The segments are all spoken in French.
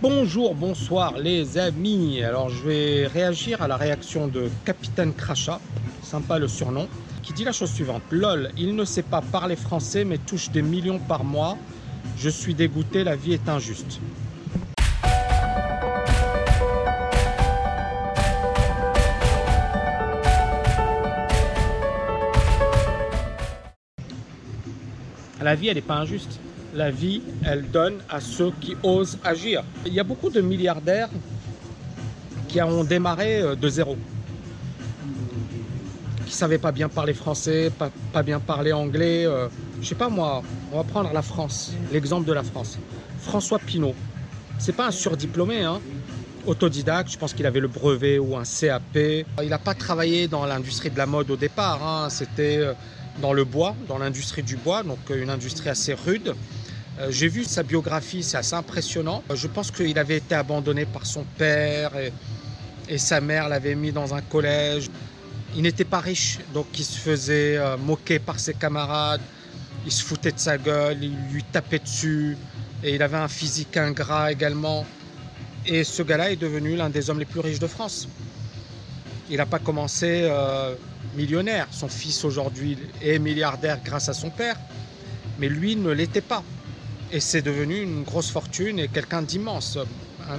Bonjour, bonsoir les amis. Alors je vais réagir à la réaction de Capitaine Crachat, sympa le surnom, qui dit la chose suivante. LOL, il ne sait pas parler français mais touche des millions par mois. Je suis dégoûté, la vie est injuste. La vie, elle n'est pas injuste. La vie, elle donne à ceux qui osent agir. Il y a beaucoup de milliardaires qui ont démarré euh, de zéro. Qui ne savaient pas bien parler français, pas, bien parler anglais. Euh, je sais pas moi, on va prendre la France, l'exemple de la France. François Pinault, c'est pas un surdiplômé, hein. autodidacte, je pense qu'il avait le brevet ou un CAP. Il n'a pas travaillé dans l'industrie de la mode au départ, hein. c'était euh, dans le bois, dans l'industrie du bois, donc une industrie assez rude. Euh, j'ai vu sa biographie, c'est assez impressionnant. Je pense qu'il avait été abandonné par son père et, sa mère l'avait mis dans un collège. Il n'était pas riche, donc il se faisait euh, moquer par ses camarades, il se foutait de sa gueule, il lui tapait dessus, et il avait un physique ingrat également. Et ce gars-là est devenu l'un des hommes les plus riches de France. Il n'a pas commencé millionnaire. Son fils aujourd'hui est milliardaire grâce à son père, mais lui ne l'était pas. Et c'est devenu une grosse fortune et quelqu'un d'immense,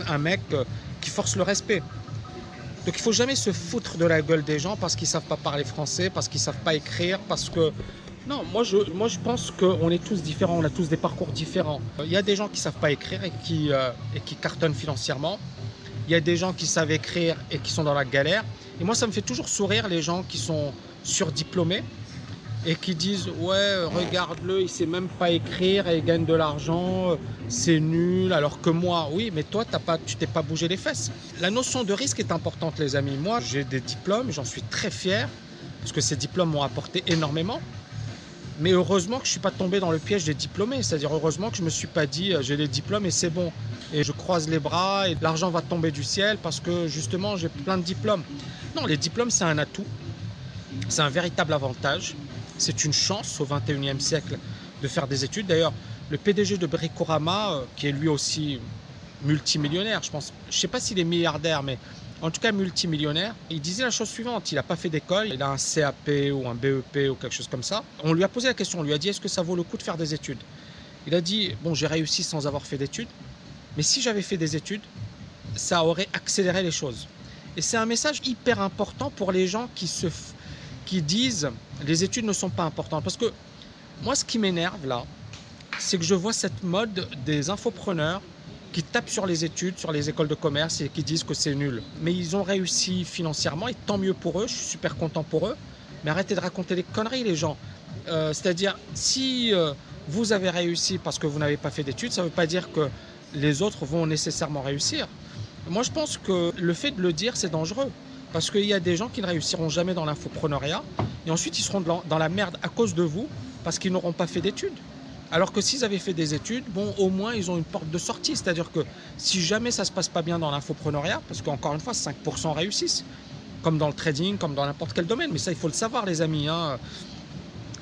un, mec euh, qui force le respect. Donc il faut jamais se foutre de la gueule des gens parce qu'ils savent pas parler français, parce qu'ils savent pas écrire, parce que non, moi je, moi je pense qu'on est tous différents, on a tous des parcours différents. Il y a des gens qui savent pas écrire euh, et qui cartonnent financièrement. Il y a des gens qui savent écrire et qui sont dans la galère. Et moi, ça me fait toujours sourire les gens qui sont surdiplômés et qui disent ouais regarde-le il sait même pas écrire et il gagne de l'argent c'est nul alors que moi oui mais toi t'as pas tu t'es pas bougé les fesses. La notion de risque est importante les amis. Moi j'ai des diplômes j'en suis très fier parce que ces diplômes m'ont apporté énormément. Mais heureusement que je suis pas tombé dans le piège des diplômés. C'est-à-dire heureusement que je me suis pas dit j'ai les diplômes et c'est bon. Et je croise les bras et l'argent va tomber du ciel parce que justement j'ai plein de diplômes. Non, les diplômes c'est un atout, c'est un véritable avantage, c'est une chance au 21e siècle de faire des études. D'ailleurs, le PDG de Bricorama, euh, qui est lui aussi multimillionnaire, je pense, je sais pas s'il est milliardaire, mais en tout cas multimillionnaire, il disait la chose suivante, il n'a pas fait d'école, il a un CAP ou un BEP ou quelque chose comme ça. On lui a posé la question, on lui a dit est-ce que ça vaut le coup de faire des études? Il a dit, bon j'ai réussi sans avoir fait d'études, mais si j'avais fait des études, ça aurait accéléré les choses. Et c'est un message hyper important pour les gens qui, se, qui disent les études ne sont pas importantes. Parce que moi, ce qui m'énerve là, c'est que je vois cette mode des infopreneurs qui tapent sur les études, sur les écoles de commerce et qui disent que c'est nul. Mais ils ont réussi financièrement et tant mieux pour eux, je suis super content pour eux. Mais arrêtez de raconter des conneries les gens. Euh, c'est-à-dire, si euh, vous avez réussi parce que vous n'avez pas fait d'études, ça ne veut pas dire que les autres vont nécessairement réussir. Moi, je pense que le fait de le dire, c'est dangereux. Parce qu'il y a des gens qui ne réussiront jamais dans l'infopreneuriat et ensuite ils seront dans la merde à cause de vous parce qu'ils n'auront pas fait d'études. Alors que s'ils avaient fait des études, bon, au moins ils ont une porte de sortie. C'est-à-dire que si jamais ça se passe pas bien dans l'infopreneuriat, parce qu'encore une fois, 5% réussissent, comme dans le trading, comme dans n'importe quel domaine, mais ça il faut le savoir, les amis. Hein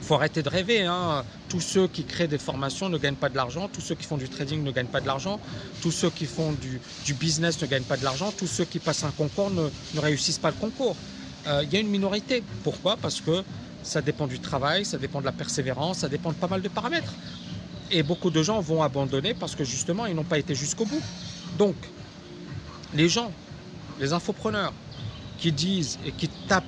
faut arrêter de rêver. Hein. Tous ceux qui créent des formations ne gagnent pas de l'argent. Tous ceux qui font du trading ne gagnent pas de l'argent. Tous ceux qui font du, business ne gagnent pas de l'argent. Tous ceux qui passent un concours ne, réussissent pas le concours. Euh, il y a une minorité. Pourquoi? Parce que ça dépend du travail, ça dépend de la persévérance, ça dépend de pas mal de paramètres. Et beaucoup de gens vont abandonner parce que justement, ils n'ont pas été jusqu'au bout. Donc, les gens, les infopreneurs qui disent et qui tapent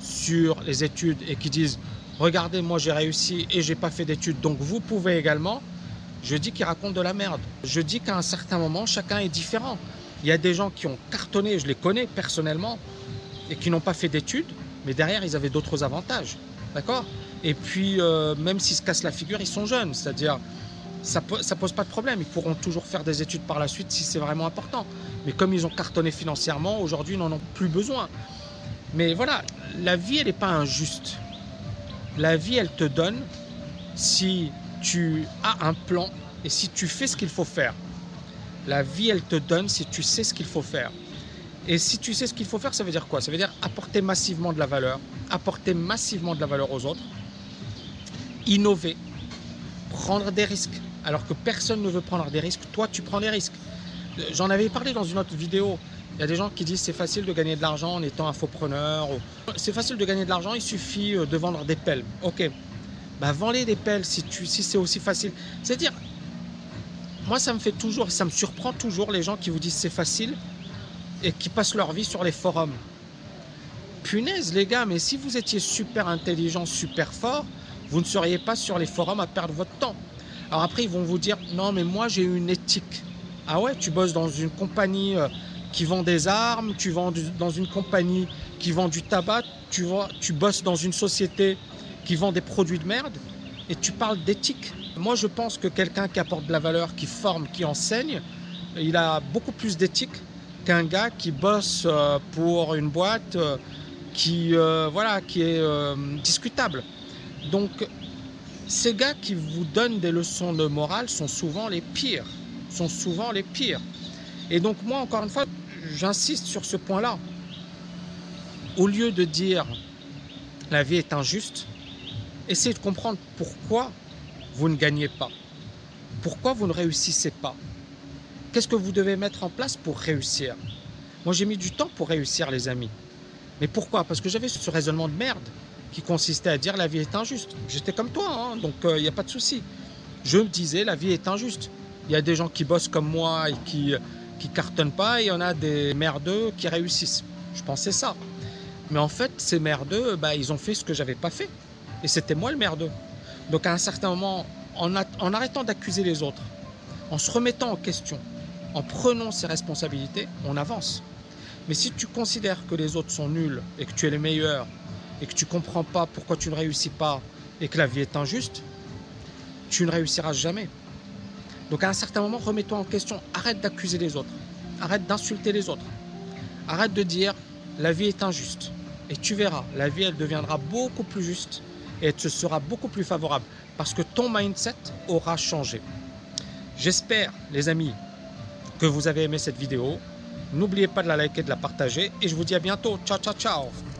sur les études et qui disent regardez, moi j'ai réussi et j'ai pas fait d'études, donc vous pouvez également. Je dis qu'ils racontent de la merde. Je dis qu'à un certain moment, chacun est différent. Il y a des gens qui ont cartonné, je les connais personnellement, et qui n'ont pas fait d'études, mais derrière, ils avaient d'autres avantages. D'accord? Et puis, euh, même s'ils se cassent la figure, ils sont jeunes. C'est-à-dire, ça pose pas de problème. Ils pourront toujours faire des études par la suite si c'est vraiment important. Mais comme ils ont cartonné financièrement, aujourd'hui, ils n'en ont plus besoin. Mais voilà, la vie, elle n'est pas injuste. La vie, elle te donne si tu as un plan et si tu fais ce qu'il faut faire. La vie, elle te donne si tu sais ce qu'il faut faire. Et si tu sais ce qu'il faut faire, ça veut dire quoi? Ça veut dire apporter massivement de la valeur, apporter massivement de la valeur aux autres, innover, prendre des risques. Alors que personne ne veut prendre des risques, toi tu prends des risques. J'en avais parlé dans une autre vidéo. Il y a des gens qui disent c'est facile de gagner de l'argent en étant infopreneur. C'est facile de gagner de l'argent, il suffit euh, de vendre des pelles. Ok, bah vendez des pelles si, tu, si c'est aussi facile. C'est-à-dire, moi ça me fait toujours, ça me surprend toujours les gens qui vous disent c'est facile et qui passent leur vie sur les forums. Punaise les gars, mais si vous étiez super intelligent, super fort, vous ne seriez pas sur les forums à perdre votre temps. Alors après ils vont vous dire non mais moi j'ai une éthique. Ah ouais, tu bosses dans une compagnie euh, qui vend des armes, tu vends dans une compagnie qui vend du tabac, tu, vois, tu bosses dans une société qui vend des produits de merde et tu parles d'éthique. Moi, je pense que quelqu'un qui apporte de la valeur, qui forme, qui enseigne, il a beaucoup plus d'éthique qu'un gars qui bosse euh, pour une boîte euh, qui, euh, voilà, qui est discutable. Donc, ces gars qui vous donnent des leçons de morale sont souvent les pires. Sont souvent les pires. Et donc, moi, encore une fois, j'insiste sur ce point-là. Au lieu de dire la vie est injuste, essayez de comprendre pourquoi vous ne gagnez pas. Pourquoi vous ne réussissez pas Qu'est-ce que vous devez mettre en place pour réussir? Moi, j'ai mis du temps pour réussir, les amis. Mais pourquoi? Parce que j'avais ce raisonnement de merde qui consistait à dire la vie est injuste. J'étais comme toi, hein, donc il euh, n'y a pas de souci. Je me disais la vie est injuste. Il y a des gens qui bossent comme moi et qui qui cartonnent pas et il y en a des merdeux qui réussissent. Je pensais ça. Mais en fait, ces merdeux, bah, ils ont fait ce que j'avais pas fait. Et c'était moi le merdeux. Donc à un certain moment, en, en arrêtant d'accuser les autres, en se remettant en question, en prenant ses responsabilités, on avance. Mais si tu considères que les autres sont nuls et que tu es le meilleur et que tu comprends pas pourquoi tu ne réussis pas et que la vie est injuste, tu ne réussiras jamais. Donc à un certain moment, remets-toi en question. Arrête d'accuser les autres. Arrête d'insulter les autres. Arrête de dire la vie est injuste. Et tu verras, la vie, elle deviendra beaucoup plus juste et elle te sera beaucoup plus favorable parce que ton mindset aura changé. J'espère, les amis, que vous avez aimé cette vidéo. N'oubliez pas de la liker, de la partager et je vous dis à bientôt. Ciao, ciao, ciao